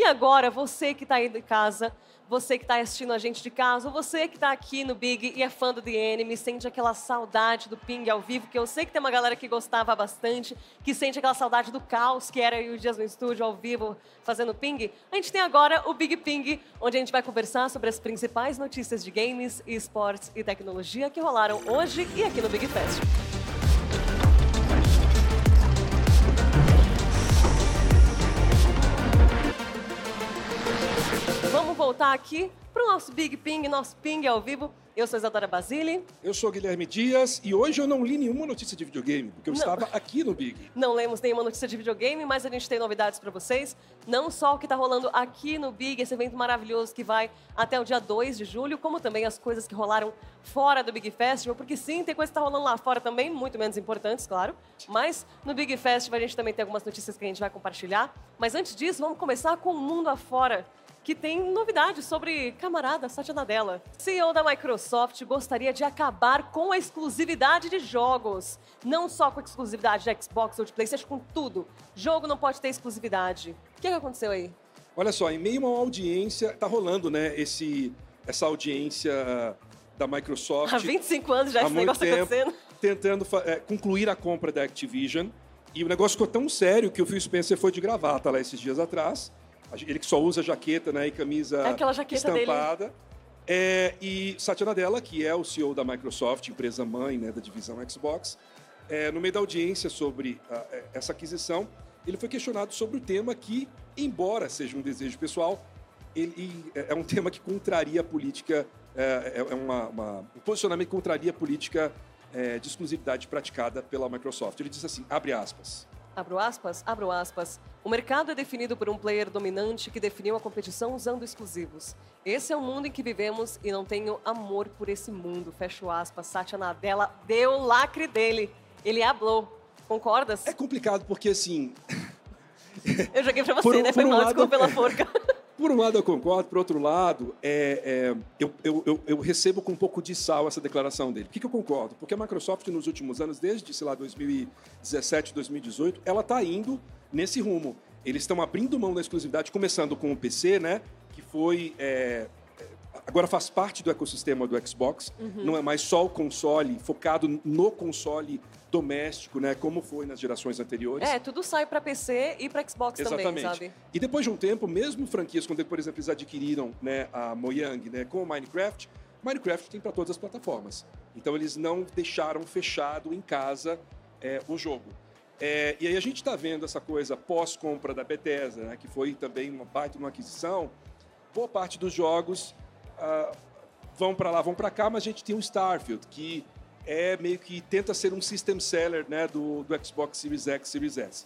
E agora, você que está aí de casa, você que está assistindo a gente de casa, ou você que está aqui no Big e é fã do The Enemy, sente aquela saudade do Ping ao vivo, que eu sei que tem uma galera que gostava bastante, que sente aquela saudade do caos, que era aí os dias no estúdio, ao vivo, fazendo Ping. A gente tem agora o Big Ping, onde a gente vai conversar sobre as principais notícias de games, esportes e tecnologia que rolaram hoje e aqui no Big Fest. Voltar aqui para o nosso Big Ping, nosso Ping ao vivo. Eu sou Isadora Basile. Eu sou Guilherme Dias e hoje eu não li nenhuma notícia de videogame, porque eu Não. estava aqui no Big. Não lemos nenhuma notícia de videogame, mas a gente tem novidades para vocês. Não só o que está rolando aqui no Big, esse evento maravilhoso que vai até o dia 2 de julho, como também as coisas que rolaram fora do Big Festival, porque sim, tem coisa que está rolando lá fora também, muito menos importantes, claro. Mas no Big Festival a gente também tem algumas notícias que a gente vai compartilhar. Mas antes disso, vamos começar com o mundo afora. Que tem novidades sobre camarada Satya Nadella. CEO da Microsoft gostaria de acabar com a exclusividade de jogos. Não só com a exclusividade de Xbox ou de PlayStation, com tudo. Jogo não pode ter exclusividade. O que, que aconteceu aí? Olha só, em meio a uma audiência, tá rolando, né, esse, essa audiência da Microsoft Há 25 anos já esse negócio tempo, acontecendo. tentando é, concluir a compra da Activision. E o negócio ficou tão sério que o Phil Spencer foi de gravata lá esses dias atrás. A Ele que só usa jaqueta né, e camisa É aquela jaqueta dele. estampada. É, e Satya Nadella, que é o CEO da Microsoft, empresa mãe né, da divisão Xbox, é, no meio da audiência sobre ah, é, essa aquisição, ele foi questionado sobre o tema que, embora seja um desejo pessoal, ele é é um tema que contraria a política, é, é- é uma, uma- um posicionamento que contraria a política é, de exclusividade praticada pela Microsoft. Ele diz assim, abre aspas, Abro aspas, abro aspas. O mercado é definido por um player dominante que definiu a competição usando exclusivos. Esse é o mundo em que vivemos e não tenho amor por esse mundo. Fecho aspas. Satya Nadella deu o lacre dele. Ele hablou. Concordas? É complicado porque, assim, Eu joguei pra você, Por né? Foi um mal, lado, desculpa pela forca. Por um lado eu concordo, por outro lado, é, é, eu, eu- eu- eu recebo com um pouco de sal essa declaração dele. Por que, que eu concordo? Porque a Microsoft, nos últimos anos, desde, sei lá, 2017, 2018, ela está indo nesse rumo. Eles estão abrindo mão da exclusividade, começando com o PC, né? Que foi. é, agora faz parte do ecossistema do Xbox. Uhum. Não é mais só o console, focado no console doméstico, né? Como foi nas gerações anteriores. É, tudo sai pra PC e pra Xbox também, Exatamente. sabe? E depois de um tempo, mesmo franquias, quando, por exemplo, eles adquiriram né, a Mojang né, com o Minecraft, Minecraft tem para todas as plataformas. Então eles não deixaram fechado em casa é, o jogo. É, e aí a gente está vendo essa coisa pós-compra da Bethesda, né, que foi também uma parte de uma aquisição. Boa parte dos jogos ah, vão para lá, vão para cá, mas a gente tem o Starfield, que é meio que tenta ser um system seller né, do, do Xbox Series X, Series S.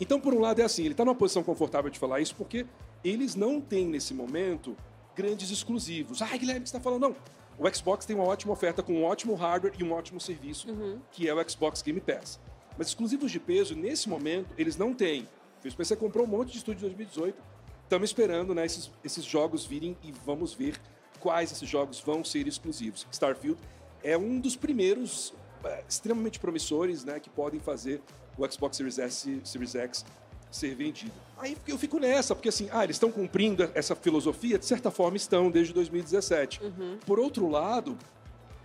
Então, por um lado, é assim, ele está numa posição confortável de falar isso porque eles não têm, nesse momento, grandes exclusivos. Ah, Guilherme, você está falando? Não. O Xbox tem uma ótima oferta com um ótimo hardware e um ótimo serviço, que é o Xbox Game Pass. Mas exclusivos de peso, nesse momento, eles não têm. O Spencer comprou um monte de estúdio em 2018. Estamos esperando né, esses, esses jogos virem e vamos ver quais esses jogos vão ser exclusivos. Starfield é um dos primeiros eh, extremamente promissores né, que podem fazer o Xbox Series S, Series X ser vendido. Aí eu fico nessa, porque assim, ah, eles estão cumprindo essa filosofia, de certa forma estão desde 2017. Por outro lado,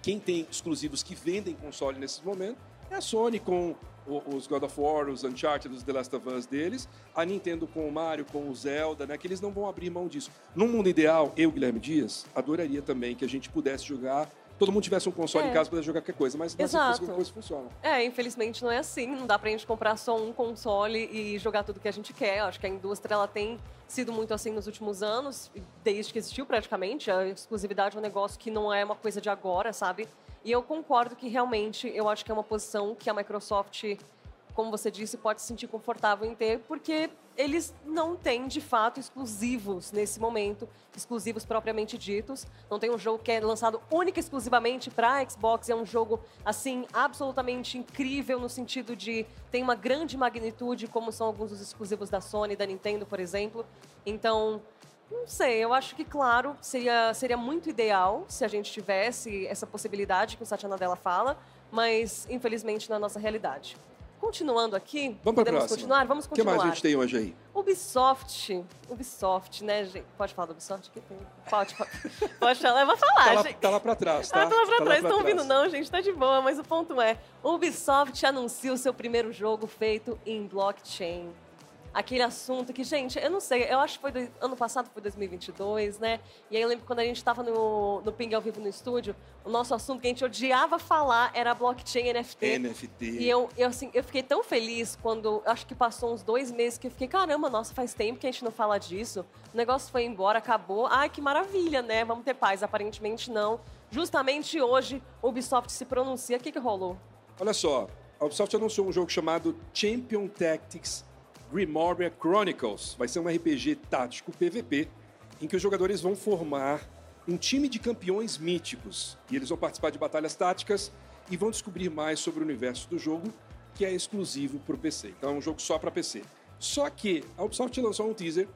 quem tem exclusivos que vendem console nesse momento é a Sony com os God of War, os Uncharted, os The Last of Us deles, a Nintendo com o Mario, com o Zelda, né, que eles não vão abrir mão disso. Num mundo ideal, eu, Guilherme Dias, adoraria também que a gente pudesse jogar, todo mundo tivesse um console É. em casa para jogar qualquer coisa, mas não é assim Exato. que as coisas funcionam. É, infelizmente não é assim. Não dá pra gente comprar só um console e jogar tudo que a gente quer. Eu acho que a indústria ela tem sido muito assim nos últimos anos, desde que existiu praticamente. A exclusividade é um negócio que não é uma coisa de agora, sabe? E eu concordo que realmente eu acho que é uma posição que a Microsoft, como você disse, pode se sentir confortável em ter, porque eles não têm de fato exclusivos nesse momento, exclusivos propriamente ditos. Não tem um jogo que é lançado única e exclusivamente para Xbox, é um jogo assim absolutamente incrível no sentido de tem uma grande magnitude, como são alguns dos exclusivos da Sony, da Nintendo, por exemplo. Então, não sei, eu acho que, claro, seria, seria muito ideal se a gente tivesse essa possibilidade que o Satya Nadella fala, mas infelizmente não é a nossa realidade. Continuando aqui, Vamos podemos próxima. continuar? Vamos O que continuar. mais a gente tem hoje aí? Ubisoft, Ubisoft, né, gente? Pode falar do Ubisoft? Que tem... Pode, pode, pode falar, eu vou falar, Tá lá, gente. tá lá pra trás, tá? Ah, tá lá pra Tá trás, estão ouvindo não, gente, tá de boa, mas o ponto é, Ubisoft anuncia o seu primeiro jogo feito em blockchain. Aquele assunto que, gente, eu não sei, eu acho que foi do, ano passado, foi 2022, né? E aí eu lembro quando a gente tava no, no Ping ao vivo no estúdio, o nosso assunto que a gente odiava falar era blockchain NFT. NFT. E eu, eu, assim, eu fiquei tão feliz quando, acho que passou uns dois meses, que eu fiquei, caramba, nossa, faz tempo que a gente não fala disso. O negócio foi embora, acabou. Ai, que maravilha, né? Vamos ter paz. Aparentemente não. Justamente hoje, o Ubisoft se pronuncia. O que, que rolou? Olha só, a Ubisoft anunciou um jogo chamado Champion Tactics Grimoire Chronicles. Vai ser um RPG tático PVP em que os jogadores vão formar um time de campeões míticos e eles vão participar de batalhas táticas e vão descobrir mais sobre o universo do jogo que é exclusivo para o PC. Então é um jogo só para PC. Só que a Ubisoft lançou um teaser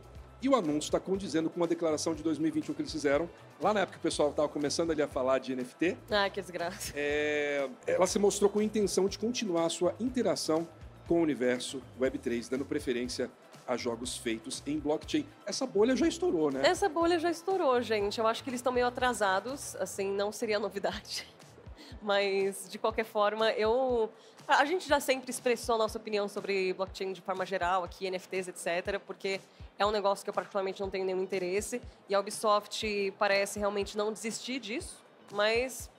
e o anúncio está condizendo com uma declaração de 2021 que eles fizeram. Lá na época que o pessoal estava começando ali a falar de NFT, Ai, que desgraça. é, ela se mostrou com a intenção de continuar a sua interação com o universo Web3, dando preferência a jogos feitos em blockchain. Essa bolha já estourou, né? Essa bolha já estourou, gente. Eu acho que eles estão meio atrasados, assim, não seria novidade. Mas, de qualquer forma, eu. A gente já sempre expressou a nossa opinião sobre blockchain de forma geral, aqui, NFTs, etc., porque é um negócio que eu particularmente não tenho nenhum interesse. E a Ubisoft parece realmente não desistir disso, mas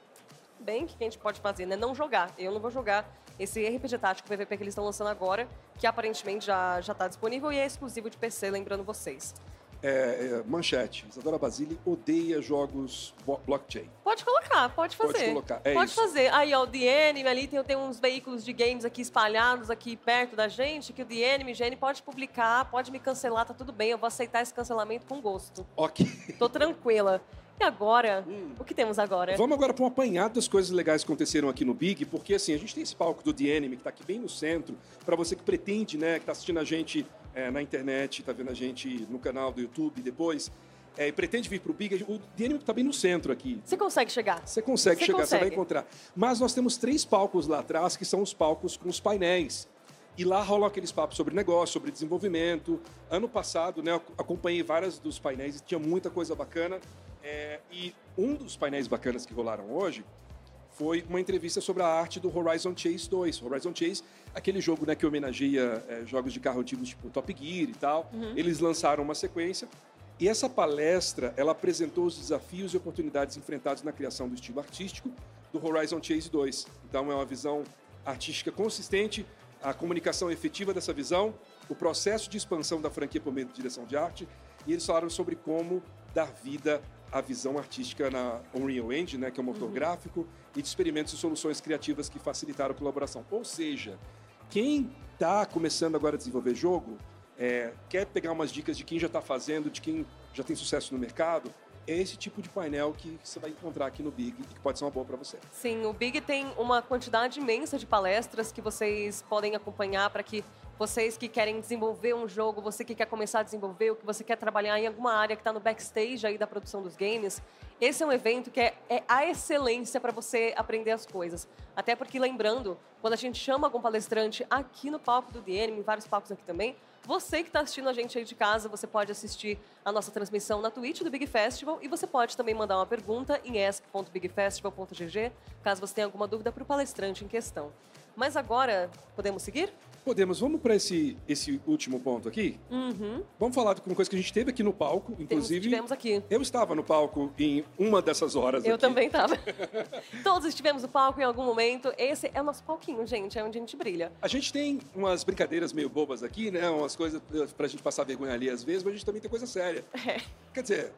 bem, o que a gente pode fazer, né? Não jogar. Eu não vou jogar esse RPG tático PVP que eles estão lançando agora, que aparentemente já já está disponível e é exclusivo de PC, lembrando vocês. É, é, manchete. Isadora Basile odeia jogos blockchain. Pode colocar, pode fazer. Pode colocar, é pode isso. fazer. Aí, ó, o The Enemy ali tem, tem uns veículos de games aqui espalhados aqui perto da gente, que o The Enemy, Gene, pode publicar, pode me cancelar, tá tudo bem, eu vou aceitar esse cancelamento com gosto. Ok. Tô tranquila. E agora, Hum. o que temos agora? Vamos agora para um apanhado das coisas legais que aconteceram aqui no Big, porque assim, a gente tem esse palco do The Enemy, que está aqui bem no centro, para você que pretende, né, que está assistindo a gente é, na internet, está vendo a gente no canal do YouTube depois, é, e pretende vir para o Big, o Enemy está bem no centro aqui. Você consegue chegar? Você consegue Você chegar, você vai encontrar. Mas nós temos três palcos lá atrás, que são os palcos com os painéis. E lá rolam aqueles papos sobre negócio, sobre desenvolvimento. Ano passado, né, acompanhei vários dos painéis e tinha muita coisa bacana. É, e um dos painéis bacanas que rolaram hoje foi uma entrevista sobre a arte do Horizon Chase 2. Horizon Chase, aquele jogo né, que homenageia é, jogos de carro antigos tipo Top Gear e tal. Eles lançaram uma sequência. E essa palestra, ela apresentou os desafios e oportunidades enfrentados na criação do estilo artístico do Horizon Chase 2. Então é uma visão artística consistente, a comunicação efetiva dessa visão, o processo de expansão da franquia por meio de direção de arte, e eles falaram sobre como dar vida à visão artística na Unreal Engine, né, que é um motor gráfico, e de experimentos e soluções criativas que facilitaram a colaboração. Ou seja, quem está começando agora a desenvolver jogo, é, quer pegar umas dicas de quem já está fazendo, de quem já tem sucesso no mercado, é esse tipo de painel que você vai encontrar aqui no Big e que pode ser uma boa para você. Sim, o Big tem uma quantidade imensa de palestras que vocês podem acompanhar para que vocês que querem desenvolver um jogo, você que quer começar a desenvolver, ou que você quer trabalhar em alguma área que está no backstage aí da produção dos games, esse é um evento que é, é a excelência para você aprender as coisas. Até porque, lembrando, quando a gente chama algum palestrante aqui no palco do DM, em vários palcos aqui também, você que está assistindo a gente aí de casa, você pode assistir a nossa transmissão na Twitch do Big Festival e você pode também mandar uma pergunta em ask.bigfestival.gg, caso você tenha alguma dúvida para o palestrante em questão. Mas agora, podemos seguir? Podemos, vamos para esse, esse último ponto aqui? Uhum. Vamos falar de uma coisa que a gente teve aqui no palco, inclusive. tivemos aqui. Eu estava no palco em uma dessas horas. Eu aqui. também estava. Todos estivemos no palco em algum momento. Esse é o nosso palquinho, gente. É onde a gente brilha. A gente tem umas brincadeiras meio bobas aqui, né? Umas coisas eh, pra gente passar vergonha ali às vezes, mas a gente também tem coisa séria. É. Quer dizer,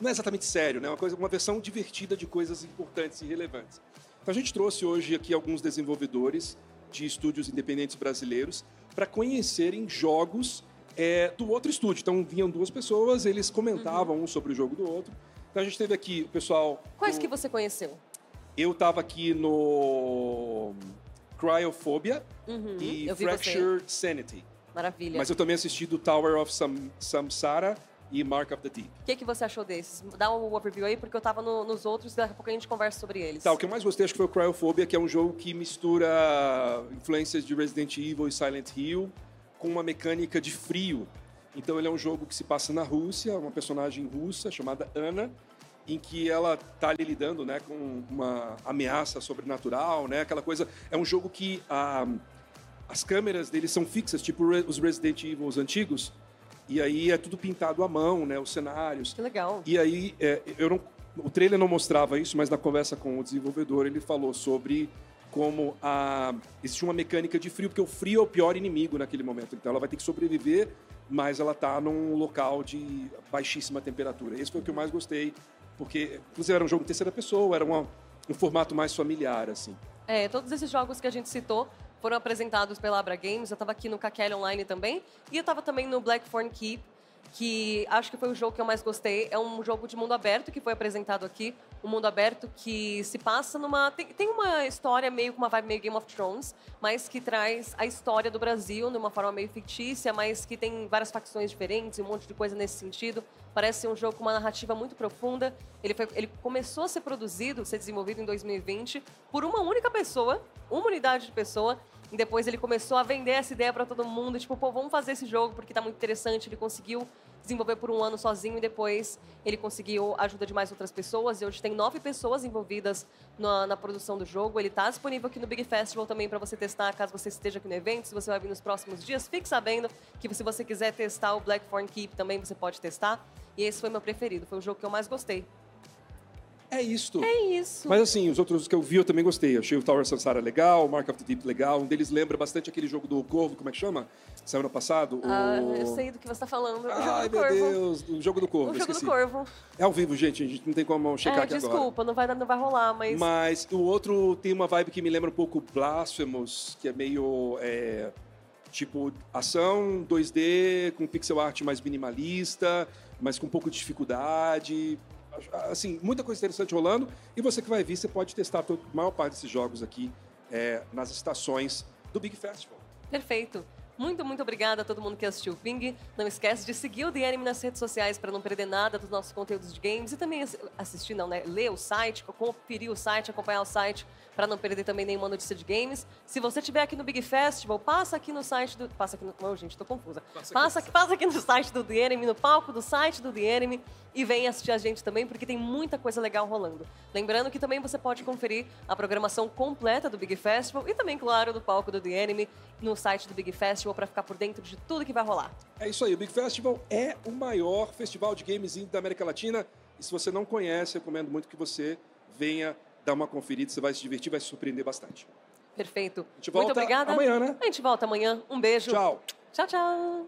não é exatamente sério, né? Uma, coisa, uma versão divertida de coisas importantes e relevantes. Então a gente trouxe hoje aqui alguns desenvolvedores de estúdios independentes brasileiros para conhecerem jogos eh, do outro estúdio. Então vinham duas pessoas, eles comentavam um sobre o jogo do outro. Então a gente teve aqui o pessoal. Quais do- que você conheceu? Eu estava aqui no Cryophobia Uhum, e Fractured Sanity. Maravilha. Mas eu também assisti do Tower of Sam, Samsara e Mark of the Deep. O que, que você achou desses? Dá um overview aí, porque eu tava no- nos outros e daqui a pouco a gente conversa sobre eles. Tá, o que eu mais gostei acho que foi o Cryophobia, que é um jogo que mistura influências de Resident Evil e Silent Hill com uma mecânica de frio. Então ele é um jogo que se passa na Rússia, uma personagem russa chamada Ana, em que ela está ali lidando né, com uma ameaça sobrenatural, né, aquela coisa. É um jogo que ah, as câmeras dele são fixas, tipo os Resident Evil antigos, e aí é tudo pintado à mão, né, os cenários. Que legal. E aí, é, eu não, o trailer não mostrava isso, mas na conversa com o desenvolvedor ele falou sobre como a, existe uma mecânica de frio, porque o frio é o pior inimigo naquele momento. Então ela vai ter que sobreviver, mas ela está num local de baixíssima temperatura. Esse foi o que eu mais gostei, porque inclusive era um jogo em terceira pessoa, era uma- um formato mais familiar, assim. É, todos esses jogos que a gente citou foram apresentados pela Abra Games. Eu estava aqui no Kakele Online também. E eu estava também no Blackthorn Keep, que acho que foi o jogo que eu mais gostei. É um jogo de mundo aberto que foi apresentado aqui. Um mundo aberto que se passa numa... Tem, tem uma história meio com uma vibe meio Game of Thrones, mas que traz a história do Brasil de uma forma meio fictícia, mas que tem várias facções diferentes e um monte de coisa nesse sentido. Parece um jogo com uma narrativa muito profunda. Ele, foi, ele começou a ser produzido, ser desenvolvido em 2020 por uma única pessoa, uma unidade de pessoa. E depois ele começou a vender essa ideia para todo mundo, tipo, pô, vamos fazer esse jogo porque tá muito interessante. Ele conseguiu desenvolver por um ano sozinho e depois ele conseguiu a ajuda de mais outras pessoas. E hoje tem nove pessoas envolvidas na, na produção do jogo. Ele tá disponível aqui no Big Festival também para você testar, caso você esteja aqui no evento. Se você vai vir nos próximos dias, fique sabendo que se você quiser testar o Blackthorn Keep também você pode testar. E esse foi meu preferido, foi o jogo que eu mais gostei. É isto. É isso. Mas assim, os outros que eu vi eu também gostei. Achei o Tower Sansara legal, o Mark of the Deep legal. Um deles lembra bastante aquele jogo do Corvo, como é que chama? Ano passado. Ah, o... eu sei do que você está falando. O Ai, meu Corvo. Deus, o jogo do Corvo, O jogo esqueci. do Corvo. É ao vivo, gente, a gente não tem como checar É, aqui agora. desculpa, não vai, não vai rolar, mas. Mas o outro tem uma vibe que me lembra um pouco Blasphemous, que é meio é, tipo ação 2D com pixel art mais minimalista, mas com um pouco de dificuldade. Assim, muita coisa interessante rolando. E você que vai vir, você pode testar a maior parte desses jogos aqui é, nas estações do Big Festival. Perfeito. Muito, muito obrigada a todo mundo que assistiu o Ping. Não esquece de seguir o The Anime nas redes sociais para não perder nada dos nossos conteúdos de games e também assi- assistir, não, né? Ler o site, conferir o site, acompanhar o site para não perder também nenhuma notícia de games. Se você estiver aqui no Big Festival, passa aqui no site do. Passa aqui no. Oh, gente, tô confusa. Passa aqui. Passa aqui, passa aqui no site do The Anime, no palco do site do The Anime e vem assistir a gente também, porque tem muita coisa legal rolando. Lembrando que também você pode conferir a programação completa do Big Festival e também, claro, do palco do The Anime no site do Big Festival para ficar por dentro de tudo que vai rolar. É isso aí, o Big Festival é o maior festival de games indie da América Latina. E se você não conhece, recomendo muito que você venha dar uma conferida, você vai se divertir, vai se surpreender bastante. Perfeito. A gente Muito volta obrigada. amanhã, né? A gente volta amanhã. Um beijo. Tchau. Tchau, tchau.